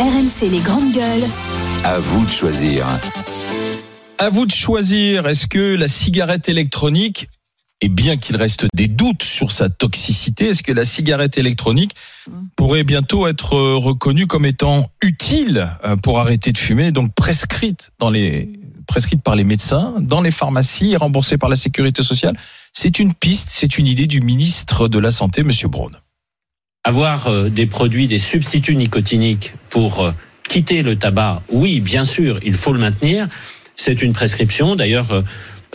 RMC les grandes gueules. À vous de choisir. À vous de choisir. Est-ce que la cigarette électronique, et bien qu'il reste des doutes sur sa toxicité, est-ce que la cigarette électronique pourrait bientôt être reconnue comme étant utile euh, pour arrêter de fumer, donc prescrite dans les prescrite par les médecins, dans les pharmacies et remboursée par la sécurité sociale? C'est une piste, c'est une idée du ministre de la Santé, Monsieur Braun. Avoir euh, des produits, des substituts nicotiniques pour euh, quitter le tabac, oui, bien sûr, il faut le maintenir. C'est une prescription. D'ailleurs, euh,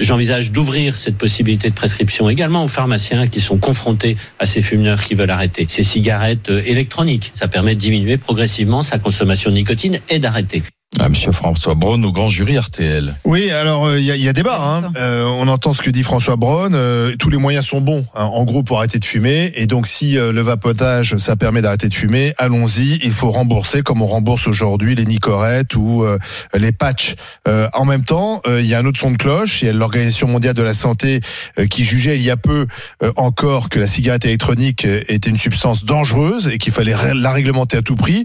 j'envisage d'ouvrir cette possibilité de prescription également aux pharmaciens qui sont confrontés à ces fumeurs qui veulent arrêter ces cigarettes électroniques. Ça permet de diminuer progressivement sa consommation de nicotine et d'arrêter. Ah, Monsieur François Braun au grand jury RTL. Oui, alors il y, a, y, a débat. Hein. Euh, on entend ce que dit François Braun. Euh, tous les moyens sont bons, hein, en gros, pour arrêter de fumer. Et donc, si euh, le vapotage, ça permet d'arrêter de fumer, allons-y. Il faut rembourser comme on rembourse aujourd'hui les nicorettes ou les patchs. en même temps, il y a un autre son de cloche. Il y a l'Organisation mondiale de la santé qui jugeait il y a peu encore que la cigarette électronique était une substance dangereuse et qu'il fallait la réglementer à tout prix.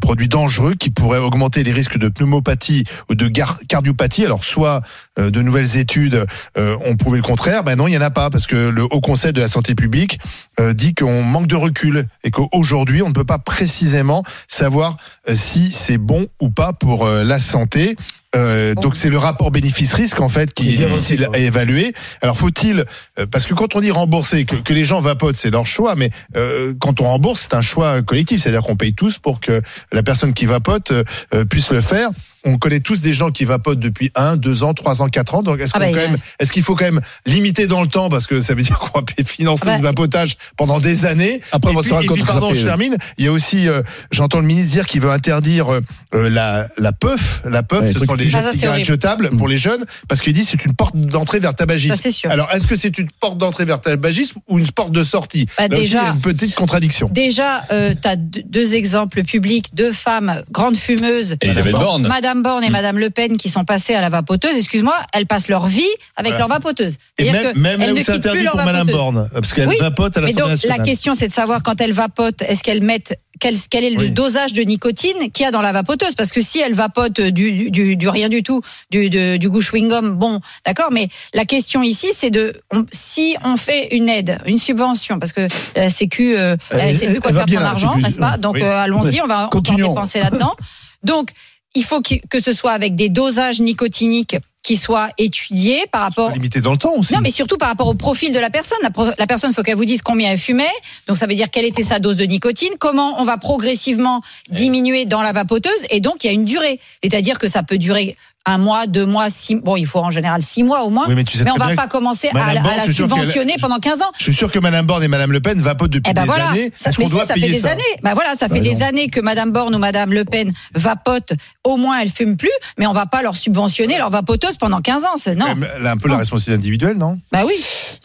produit dangereux qui pourrait augmenter les risques de pneumopathie ou de cardiopathie. Alors soit de nouvelles études euh, ont prouvé le contraire, ben non, il n'y en a pas parce que le Haut Conseil de la santé publique euh, dit qu'on manque de recul et qu'aujourd'hui on ne peut pas précisément savoir si c'est bon ou pas pour la santé. Euh, donc c'est le rapport bénéfice-risque en fait qui est difficile à évaluer. Alors faut-il parce que quand on dit rembourser, que, que les gens vapotent, c'est leur choix, mais euh, quand on rembourse, c'est un choix collectif, c'est-à-dire qu'on paye tous pour que la personne qui vapote euh, puisse le faire on connaît tous des gens qui vapotent depuis 1, 2 ans, 3 ans, 4 ans. Donc est-ce ah bah, est qu'il faut quand même limiter dans le temps? Parce que ça veut dire qu'on va financer ah bah, ce vapotage pendant des années. Après, on va et puis, pardon, je termine. Il y a aussi, euh, j'entends le ministre dire qu'il veut interdire euh, la, la puff. La puff, ce sont les ah, cigarettes jetables pour les jeunes parce qu'il dit c'est une porte d'entrée vers le tabagisme. Alors est-ce que c'est une porte d'entrée vers le tabagisme ou une porte de sortie? Bah, déjà, il y a une petite contradiction. Déjà, euh, tu as deux exemples publics, deux femmes grandes fumeuses. Elisabeth Borne. Madame Borne et mm. Madame Le Pen qui sont passées à la vapoteuse, excuse-moi, elles passent leur vie avec leur vapoteuse. Et même, que même là où c'est interdit pour Madame Borne, parce qu'elle vapote à l'Assemblée nationale. La question, c'est de savoir quand elles vapotent, est-ce qu'elles mettent quel, quel, est le dosage de nicotine qu'il y a dans la vapoteuse? Parce que si elle vapote du, du, du rien du tout, du, du goût chewing-gum, bon, d'accord, mais la question ici, c'est de si on fait une aide, une subvention, parce que la Sécu, euh, elle, sait plus quoi faire son argent, n'est-ce pas? Donc euh, allons-y, on va, on va dépenser là-dedans. Donc il faut que ce soit avec des dosages nicotiniques qui soient étudiés par rapport. Limité dans le temps aussi. Non, mais surtout par rapport au profil de la personne. La, la personne, faut qu'elle vous dise combien elle fumait. Donc ça veut dire quelle était sa dose de nicotine, comment on va progressivement diminuer dans la vapoteuse, et donc il y a une durée. C'est-à-dire que ça peut durer un mois, deux mois, six Bon, il faut en général six mois au moins. mais, on va pas commencer à, la subventionner pendant 15 ans. Je suis sûr que Madame Borne et Madame Le Pen vapotent depuis eh ben des années. Ça, mais ça fait des années. Bah voilà, ça fait des années que Madame Borne ou Madame Le Pen vapotent. Au moins, elles fument plus, mais on va pas leur subventionner leur vapoteuse pendant 15 ans. Non. Elle a un peu la responsabilité individuelle, non? Bah oui.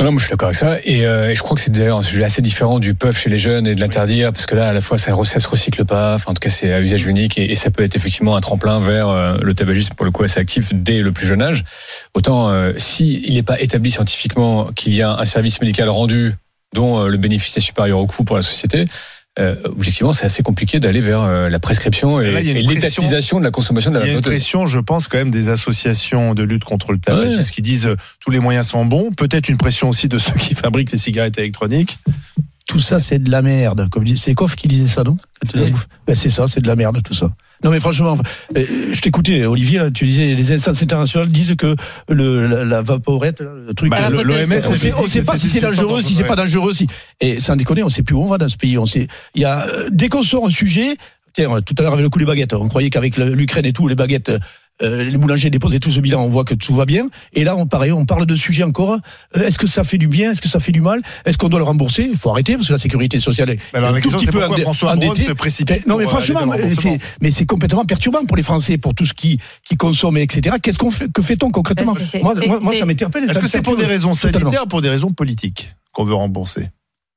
Non, moi je suis d'accord avec ça. Et, euh, et je crois que c'est d'ailleurs un sujet assez différent du puff chez les jeunes et de l'interdire, parce que là, à la fois, ça, ça se recycle pas. Enfin, en tout cas, c'est à usage unique et, et, ça peut être effectivement un tremplin vers euh, le tabagisme pour le coup assez actif dès le plus jeune âge. Autant euh, si il n'est pas établi scientifiquement qu'il y a un service médical rendu dont euh, le bénéfice est supérieur au coût pour la société, euh, objectivement, c'est assez compliqué d'aller vers euh, la prescription et, l'étatisation de la consommation de la Il y a une pression, je pense, quand même des associations de lutte contre le tabagisme qui disent tous les moyens sont bons. Peut-être une pression aussi de ceux qui fabriquent les cigarettes électroniques tout ça, c'est de la merde. Comme c'est Koff qui disait ça, non? Ben, C'est ça, c'est de la merde, tout ça. Non, mais franchement, euh, je t'écoutais, Olivier, tu disais, les instances internationales disent que le, la, vaporette, le truc, bah, l'OMS, on ne sait pas si c'est dangereux, si c'est pas dangereux, si. Et sans déconner, on ne sait plus où on va dans ce pays. On sait, il y a, euh, dès qu'on sort un sujet, tiens, tout à l'heure avec le coup des baguettes, on croyait qu'avec l'Ukraine et tout, les baguettes, euh, les boulangers déposaient tout ce bilan, on voit que tout va bien. Et là, on, pareil, on parle de sujet encore. Euh, est-ce que ça fait du bien? Est-ce que ça fait du mal? Est-ce qu'on doit le rembourser? Il faut arrêter parce que la sécurité sociale est alors, un tout petit peu François endetté. Se précipite non, mais franchement, mais c'est complètement perturbant pour les Français, pour tout ce qui, qui consomme, etc. Qu'est-ce qu'on fait Que fait-on concrètement? Moi, moi ça m'interpelle. Est-ce que c'est pour des raisons sanitaires ou pour des raisons politiques qu'on veut rembourser?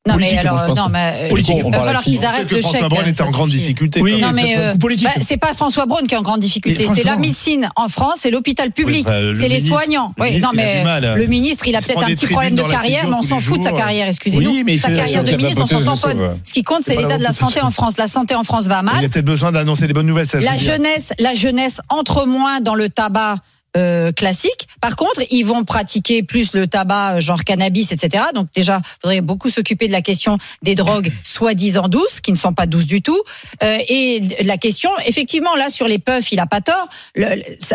Non, Politique, mais alors, non, mais Politique, il va falloir qu'ils arrêtent que le François chèque. Braun hein, était en grande difficulté. Oui, Non, mais euh, politique. bah, c'est pas François Braun qui est en grande difficulté, c'est la médecine en France, c'est l'hôpital public, Oui, enfin, le c'est les soignants. le Oui, ministre, non, mais mal. le ministre, il a peut-être un petit problème de carrière, mais on s'en fout de sa carrière, excusez-nous. Oui, mais sa carrière de ministre, on s'en tamponne. Ce qui compte, c'est l'état de la santé en France. La santé en France va Il y mal. a peut-être besoin d'annoncer des bonnes nouvelles, La jeunesse, la jeunesse entre moins dans le tabac. Euh, classique. Par contre, ils vont pratiquer plus le tabac, euh, genre cannabis, etc. Donc déjà, il faudrait beaucoup s'occuper de la question des drogues soi-disant douces, qui ne sont pas douces du tout. Euh, et la question, effectivement, là sur les puffs, il a pas tort.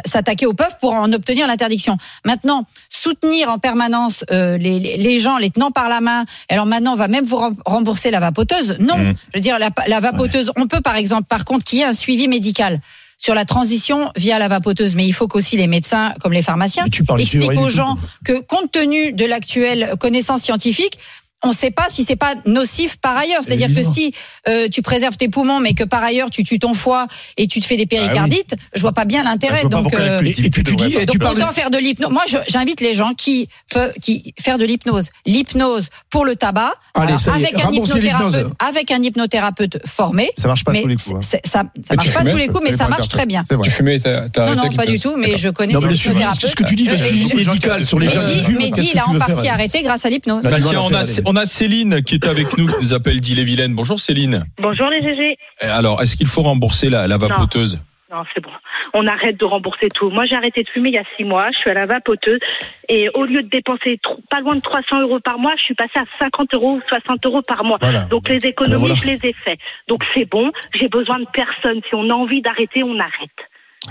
S'attaquer aux puffs pour en obtenir l'interdiction. Maintenant, soutenir en permanence euh, les, gens, les tenant par la main. Alors maintenant, on va même vous rem- rembourser la vapoteuse. Non, Mhm. je veux dire la, la vapoteuse. On peut par exemple, par contre, qu'il y ait un suivi médical sur la transition via la vapoteuse, mais il faut qu'aussi les médecins, comme les pharmaciens, expliquent aux gens que compte tenu de l'actuelle connaissance scientifique, on ne sait pas si c'est pas nocif par ailleurs. C'est-à-dire que si euh, tu préserves tes poumons, mais que par ailleurs tu tues ton foie et tu te fais des péricardites, je vois pas bien l'intérêt. Donc, pourquoi la euh, et tu dis, donc parles. autant faire de l'hypnose. Moi, j'invite les gens qui peuvent, qui faire de l'hypnose. L'hypnose pour le tabac, Allez, alors, avec un hypnothérapeute, avec un hypnothérapeute formé. Ça marche pas mais tous les coups. hein. ça, ça marche tu pas fumais, tous les coups, mais Ça marche très bien. Tu fumais, t'as Non, non, pas du tout, mais je connais des mais le suivi, hypnothérapeutes. ce que tu dis, le Euh, suivi médical sur les gens qui Mehdi, il a en partie arrêté grâce à l'hypnose. On a, Céline qui est avec nous, qui nous appelle d'Ille-et-Vilaine. Bonjour Céline. Bonjour les GG. Eh, Alors, est-ce qu'il faut rembourser la, la vapoteuse? Non, c'est bon. On arrête de rembourser tout. Moi, j'ai arrêté de fumer il y a six mois. Je suis à la vapoteuse. Et au lieu de dépenser pas loin de 300 euros par mois, je suis passée à 50 euros ou 60 euros par mois. Voilà. Donc, les économies, voilà. je les ai fait. Donc, c'est bon. J'ai besoin de personne. Si on a envie d'arrêter, on arrête.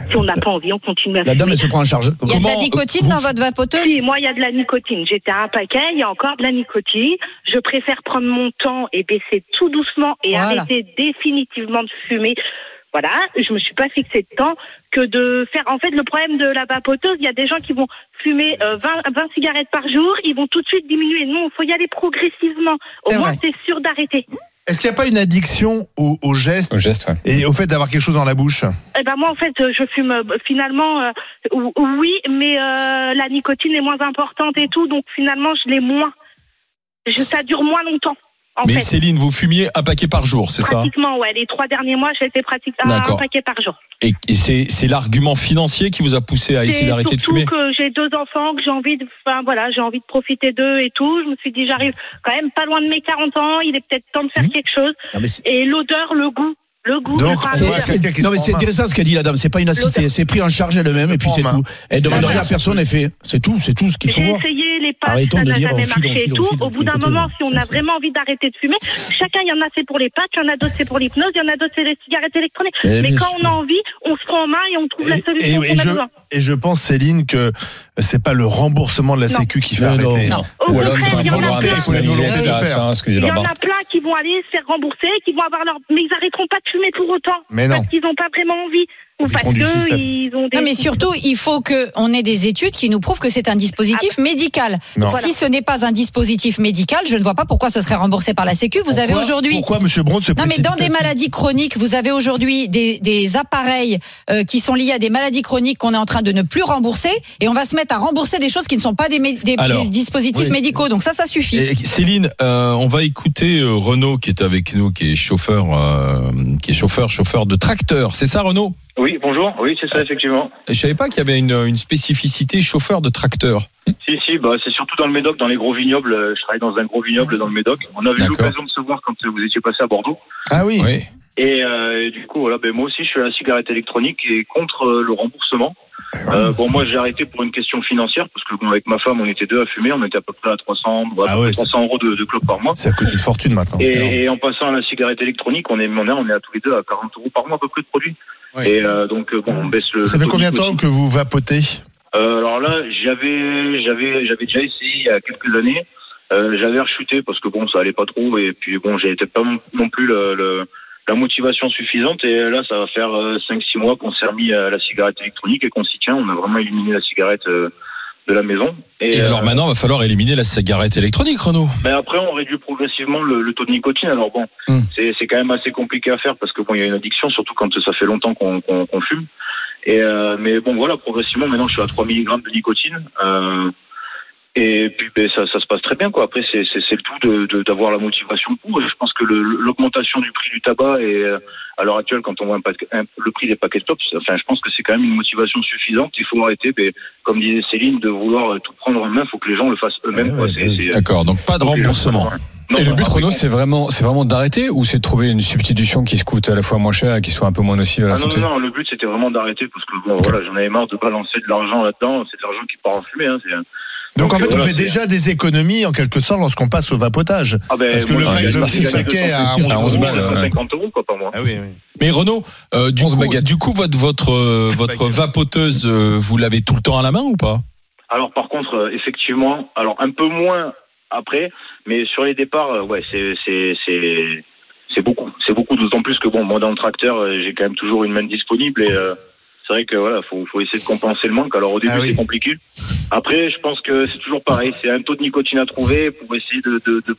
Si on n'a pas envie, on continue à La dame, fumer. elle se prend en charge. Il y a de la Comment- nicotine vous- dans votre vapoteuse Si, moi, il y a de la nicotine. J'étais à un paquet, il y a encore de la nicotine. Je préfère prendre mon temps et baisser tout doucement et Voilà. arrêter définitivement de fumer. Voilà, je me suis pas fixé de temps que de faire. En fait, le problème de la vapoteuse, il y a des gens qui vont fumer euh, 20, 20 cigarettes par jour, ils vont tout de suite diminuer. Non, il faut y aller progressivement. Au moins, c'est sûr d'arrêter. Est-ce qu'il n'y a pas une addiction au, au geste Au geste, ouais. et au fait d'avoir quelque chose dans la bouche? Eh ben moi, en fait, je fume euh, finalement. euh, ou- oui, mais euh, la nicotine est moins importante et tout, donc finalement, je l'ai moins. Je, ça dure moins longtemps. Mais fait. Céline, vous fumiez un paquet par jour, c'est ça Pratiquement, ouais. Les trois derniers mois, j'ai été pratiquement un paquet par jour. Et, et c'est c'est l'argument financier qui vous a poussé à essayer d'arrêter de surtout fumer que j'ai deux enfants, que j'ai envie de, enfin voilà, j'ai envie de profiter d'eux et tout. Je me suis dit, j'arrive quand même pas loin de mes 40 ans. Il est peut-être temps de faire Mmh. quelque chose. Non, Et l'odeur, le goût, le goût. Donc, c'est- non mais c'est intéressant ce qu'a dit la dame. C'est pas une assistée, c'est pris en charge elle-même et puis c'est tout. Elle demande rien à personne et fait. C'est tout, c'est tout ce qu'il faut J'ai essayé les Arrêtons ça de n'a dire, jamais marché et tout. Au bout d'un moment, si on a vraiment envie d'arrêter de fumer, chacun, il y en a c'est pour les patchs, il y en a d'autres c'est pour l'hypnose, il y en a d'autres c'est les cigarettes électroniques. Eh, Mais quand on a envie, on se prend en main et on trouve la solution et- qu'on a je, besoin. et je pense, Céline, que c'est pas le remboursement de la. Sécu qui fait arrêter. non. Au Ou alors, contraire, il y en Barbara. a plein qui vont aller se faire rembourser, qui vont avoir leur, mais ils arrêteront pas de fumer pour autant. Mais non. Parce qu'ils n'ont pas vraiment envie. Ou parce qu'ils ont des. Non, mais surtout, il faut qu'on ait des études qui nous prouvent que c'est un dispositif médical. Non. Si ce n'est pas un dispositif médical, je ne vois pas pourquoi ce serait remboursé par la Sécu. Vous avez aujourd'hui. Pourquoi M. Braun se Non, mais dans des maladies chroniques, vous avez aujourd'hui des, des appareils euh, qui sont liés à des maladies chroniques qu'on est en train de ne plus rembourser, et on va se mettre à rembourser des choses qui ne sont pas des, mé- des- Alors, des dispositifs oui. médicaux. Donc ça, ça suffit. Et Céline, euh, on va écouter euh, Renaud qui est avec nous, qui est chauffeur, euh, qui est chauffeur, chauffeur de tracteur. C'est ça, Renaud? Oui, bonjour. Oui, c'est ça, effectivement. Je savais pas qu'il y avait une, une spécificité chauffeur de tracteur. Si, si, bah, c'est surtout dans le Médoc, dans les gros vignobles. Euh, Je travaille dans un gros vignoble dans le Médoc. On avait eu l'occasion de se voir quand vous étiez passé à Bordeaux. Ah oui. Oui. Et, euh, et du coup, voilà, ben, moi aussi, je suis à la cigarette électronique et contre euh, le remboursement. Euh, bon, moi, j'ai arrêté pour une question financière parce que bon, avec ma femme, on était deux à fumer. On était à peu près à 300, à peu Ah ouais, 300 euros de, de clope par mois. Ça coûte une fortune maintenant. Et, et en passant à la cigarette électronique, on est, on est, on est à tous les deux à 40 euros par mois à peu près de produits. Oui. Et euh, donc, euh, bon, on baisse le. Ça le fait combien de temps que vous vapotez? Euh, alors là, j'avais, j'avais, j'avais déjà essayé il y a quelques années. Euh, j'avais rechuté parce que bon, ça allait pas trop et puis bon, j'avais peut-être pas non- plus le, le- la motivation suffisante et là, ça va faire 5-6 mois qu'on s'est remis à la cigarette électronique et qu'on s'y tient. On a vraiment éliminé la cigarette euh, de la maison. Et, euh, alors maintenant, il va falloir éliminer la cigarette électronique, Renaud. mais après, on réduit progressivement le, le taux de nicotine. Alors bon, Hmm. c'est, quand même assez compliqué à faire parce que bon, il y a une addiction, surtout quand ça fait longtemps qu'on fume. Et euh, mais bon, voilà, progressivement, maintenant, je suis à 3 mg de nicotine. Euh, Et puis ben, ça, ça se passe très bien quoi. Après c'est c'est c'est le tout de de- d'avoir la motivation pour. Et je pense que le- l'augmentation du prix du tabac et euh, à l'heure actuelle quand on voit un paquet- un- le prix des paquets de tops, enfin je pense que c'est quand même une motivation suffisante. Il faut arrêter, ben, comme disait Céline, de vouloir euh, tout prendre en main. Il faut que les gens le fassent eux-mêmes. Ouais, ouais, ouais. c'est- D'accord, donc pas de remboursement. Non, Et le but, Renaud, c'est vraiment, c'est vraiment d'arrêter ou c'est de trouver une substitution qui se coûte à la fois moins cher et qui soit un peu moins nocive à la Ah non, santé non, non, le but c'était vraiment d'arrêter parce que bon, voilà, j'en avais marre de balancer de l'argent là-dedans. C'est de l'argent qui part en fumée. Hein, Donc, en fait, voilà, on fait déjà des économies en quelque sorte lorsqu'on passe au vapotage. Ah ben, Parce que moi, le le petit paquet à 200 11 euros, balles, ouais. 250 euros quoi par mois. Ah oui, oui. Mais Renaud, euh, du, 11 coup, baguettes. du coup, votre votre euh, vapoteuse, euh, vous l'avez tout le temps à la main ou pas? Alors par contre, euh, effectivement, alors un peu moins après, mais sur les départs, euh, ouais, c'est c'est beaucoup, c'est beaucoup. D'autant plus que bon, moi dans le tracteur, euh, j'ai quand même toujours une main disponible et euh, c'est vrai que voilà, faut faut essayer de compenser le manque. Alors au début Ah oui. c'est compliqué. Après, je pense que c'est toujours pareil, c'est un taux de nicotine à trouver pour essayer de de de,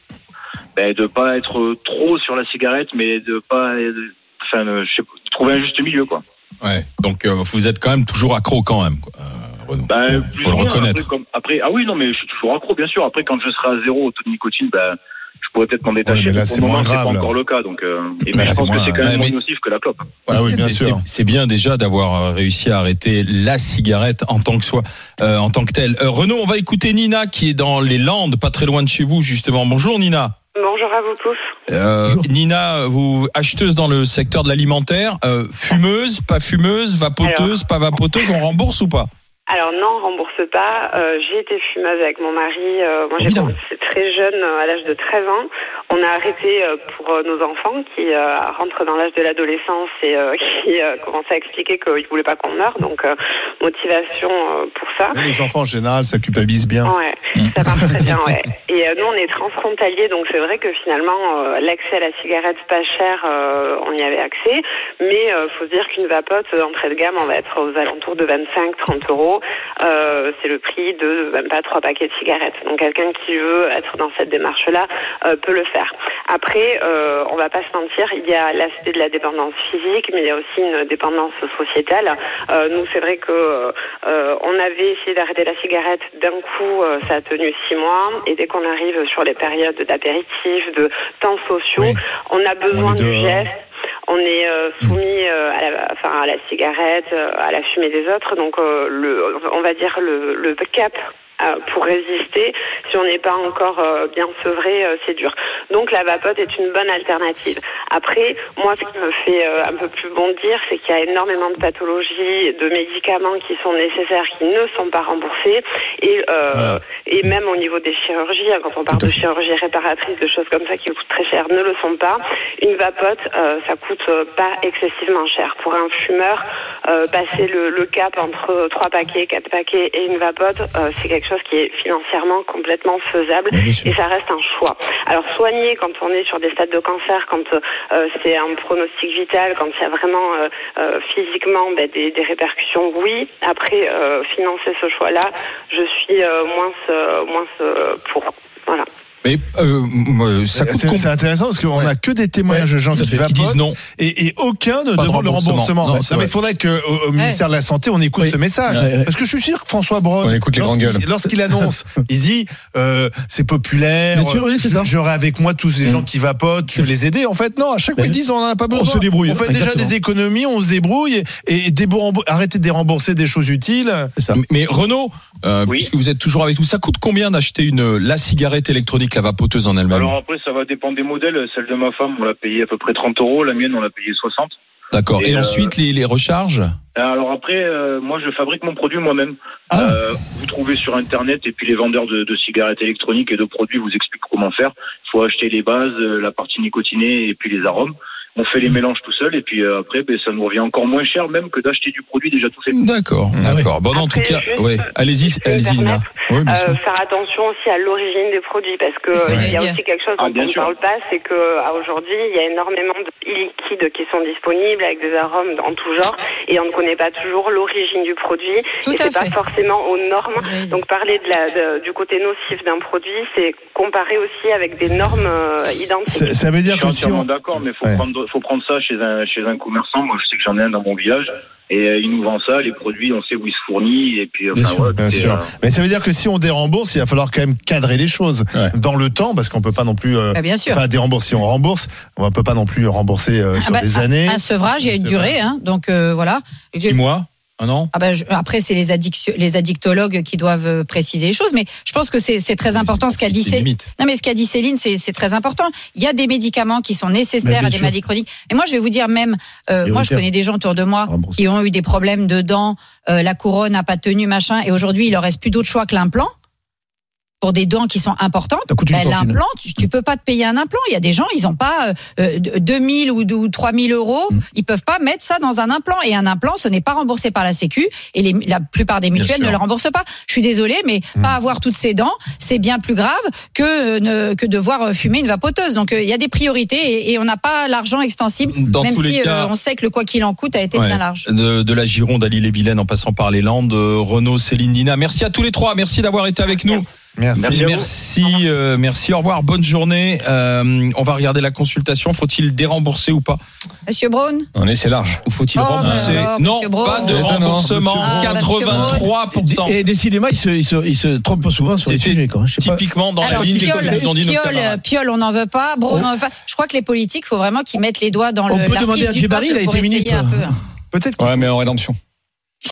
ben, de pas être trop sur la cigarette, mais de pas, de- enfin, je sais trouver un juste milieu quoi. Ouais. Donc euh, vous êtes quand même toujours accro quand même, quoi, euh. Bah, faut, le reconnaître. Après, comme- après, ah oui, non, mais je suis toujours accro, bien sûr. Après, quand je serai à zéro au taux de nicotine, bah, je pourrais peut-être m'en détacher. Ouais, mais là, c'est moins c'est grave, pas là. encore le cas. Donc, euh, et puis, je c'est pense que c'est quand même moins nocif que la clope. Ah oui, bien C'est- sûr. c'est- C'est bien déjà d'avoir euh, réussi à arrêter la cigarette en tant que soi, euh, en tant que telle. Euh, Renaud, on va écouter Nina qui est dans les Landes, pas très loin de chez vous justement. Bonjour Nina. Bonjour à vous tous. Euh, Nina, vous acheteuse dans le secteur de l'alimentaire, euh, fumeuse, pas fumeuse, vapoteuse, pas vapoteuse, on rembourse ou pas? Alors non, on rembourse pas. Euh, j'ai été fumeuse avec mon mari. Euh, moi, j'ai commencé très jeune, euh, à l'âge de 13 ans. On a arrêté pour nos enfants qui euh, rentrent dans l'âge de l'adolescence et qui commençaient à expliquer qu'ils voulaient pas qu'on meure. Donc, motivation pour ça. Mais Les enfants en général, ça culpabilise bien. Ouais, ça marche très bien, ouais. Et nous, on est transfrontalier, donc c'est vrai que finalement, l'accès à la cigarette pas chère, on y avait accès. Mais faut se dire qu'une vapote euh, entrée de gamme, on va être aux alentours de 25-30 euros. Euh, c'est le prix de même pas trois paquets de cigarettes. Donc quelqu'un qui veut être dans cette démarche-là euh, peut le faire. Après, euh, on va pas se mentir, il y a l'aspect de la dépendance physique, mais il y a aussi une dépendance sociétale. Euh, nous, c'est vrai que on avait essayé d'arrêter la cigarette d'un coup, ça a tenu six mois, et dès qu'on arrive sur les périodes d'apéritif, de temps sociaux, Oui. on a besoin On du dehors. geste. On est euh, soumis euh, à, la, cigarette, euh, à la fumée des autres, donc on va dire le, le cap pour résister, si on n'est pas encore euh, bien sevré, euh, c'est dur. Donc la vapote est une bonne alternative. Après, moi, ce qui me fait euh, un peu plus bondir, c'est qu'il y a énormément de pathologies, de médicaments qui sont nécessaires, qui ne sont pas remboursés, et euh, Voilà. et même au niveau des chirurgies, hein, quand on parle de chirurgie réparatrice, de choses comme ça qui coûtent très cher, ne le sont pas. Une vapote, euh, ça coûte pas excessivement cher. Pour un fumeur, euh, passer le, le cap entre trois paquets, quatre paquets et une vapote, c'est quelque chose qui est financièrement complètement faisable et ça reste un choix. Alors soigner quand on est sur des stades de cancer, quand euh, c'est un pronostic vital, quand il y a vraiment euh, euh, physiquement ben, des, des répercussions, oui. Après, euh, financer ce choix-là, je suis euh, moins, euh, moins euh, pour. Voilà. Mais euh, ça coûte C'est intéressant parce qu'on Ouais. a que des témoignages de gens qui qui disent non et, et aucun ne Pas de demande le remboursement. remboursement. Non, mais il faudrait que au, au ministère de la Santé, on écoute Oui. ce message. Ouais, ouais. Parce que je suis sûr que François Braun, On écoute les grandes lorsqu'il- gueules. lorsqu'il annonce, il dit euh, c'est populaire, Bien sûr, oui, c'est je- ça. j'aurai avec moi tous ces Mm. gens qui vapotent, je vais les aider. En fait, non, à chaque fois ils disent on n'en a pas besoin. se débrouille, On fait déjà des économies, on se débrouille et, et arrêtez de dérembourser des choses utiles. C'est ça. Mais Renaud, euh, Oui. puisque vous êtes toujours avec nous, ça coûte combien d'acheter une la cigarette électronique, la vapoteuse en elle-même Alors après, ça va dépendre des modèles. Celle de ma femme, on l'a payé à peu près 30 euros. La mienne, on l'a payé 60. D'accord. Et, Et, euh, ensuite les, les recharges Alors après, euh, moi, je fabrique mon produit moi-même. Ah. Euh, vous trouvez sur Internet et puis les vendeurs de, de cigarettes électroniques et de produits vous expliquent comment faire. Il faut acheter les bases, la partie nicotinée et puis les arômes. On fait les Mmh. mélanges tout seul et puis après, ben, ça nous revient encore moins cher même que d'acheter du produit déjà tout fait. D'accord, Ah d'accord. Bon, en tout cas, ouais. Allez-y, allez-y, Nina. Oui, Euh, faire attention aussi à l'origine des produits parce que euh, il y a aussi quelque chose Ah, dont on ne parle pas, c'est que à aujourd'hui il y a énormément de liquides qui sont disponibles avec des arômes en tout genre et on ne connaît pas toujours l'origine du produit Tout et c'est pas forcément aux normes. Donc parler de la, de- du côté nocif d'un produit, c'est comparer aussi avec des normes euh, identiques. Ça, ça veut dire que si entièrement on, d'accord, mais faut Ouais. prendre, faut prendre ça chez un, chez un commerçant. Moi, je sais que j'en ai un dans mon village. Et euh, il nous vend ça, les produits, on sait où ils se fournissent et puis Bien enfin, sûr, voilà, Bien sûr. euh, Mais ça veut dire que si on dérembourse, il va falloir quand même cadrer les choses Ouais. dans le temps, parce qu'on peut pas non plus. euh, Bah, bien sûr. Enfin, dérembourser. Si on rembourse, on peut pas non plus rembourser euh, Ah sur bah, des un- années. Un sevrage, il y a une durée, hein, donc euh, voilà. Six mois An Ah ben, je- après, c'est les, les addictologues qui doivent euh, préciser les choses, mais je pense que c'est très important ce qu'a dit Céline. Non, mais ce qu'a dit Céline, c'est très important. Il y a des médicaments qui sont nécessaires à des sûr. maladies chroniques. Et moi, je vais vous dire même, euh, moi, je connais des gens autour de moi Rembourser. qui ont eu des problèmes de dents, euh, la couronne n'a pas tenu, machin, et aujourd'hui, il leur reste plus d'autre choix que l'implant. Pour des dents qui sont importantes, ben, l'implant, tu, tu peux pas te payer un implant. Il y a des gens, ils ont pas euh, euh, 2000 ou, ou 3000 euros, Mm. ils peuvent pas mettre ça dans un implant. Et un implant, ce n'est pas remboursé par la Sécu, et les, la plupart des mutuelles ne le remboursent pas. Je suis désolée, mais Mm. pas avoir toutes ces dents, c'est bien plus grave que euh, ne, que devoir euh, fumer une vapoteuse. Donc euh, il y a des priorités et, et on n'a pas l'argent extensible, Dans même si cas, euh, on sait que le quoi qu'il en coûte a été Ouais. bien large. de, de la Gironde à l'île-et-Vilaine en passant par les Landes, euh, Renaud, Céline, Nina. Merci à tous les trois. Merci d'avoir été avec nous. Merci. Merci. Merci, euh, merci. Au revoir. Bonne journée. Euh, on va regarder la consultation. Faut-il dérembourser ou pas Monsieur Braun On est, c'est large. Ou faut-il Oh, rembourser mais alors, Non, Braun. pas de remboursement. monsieur Braun. 83%. Et décidément, il se, il se, il se trompe souvent sur les C'était sujets. Quoi. Je sais pas. Typiquement dans la Alors, ligne des nous ont dit camarades. Piolle, on n'en veut pas. Braun, on n'en veut pas. Je crois que les politiques, faut vraiment qu'ils mettent les doigts dans le. On peut demander à peuple il a été ministre. un peu. Peut-être Ouais, mais en rédemption.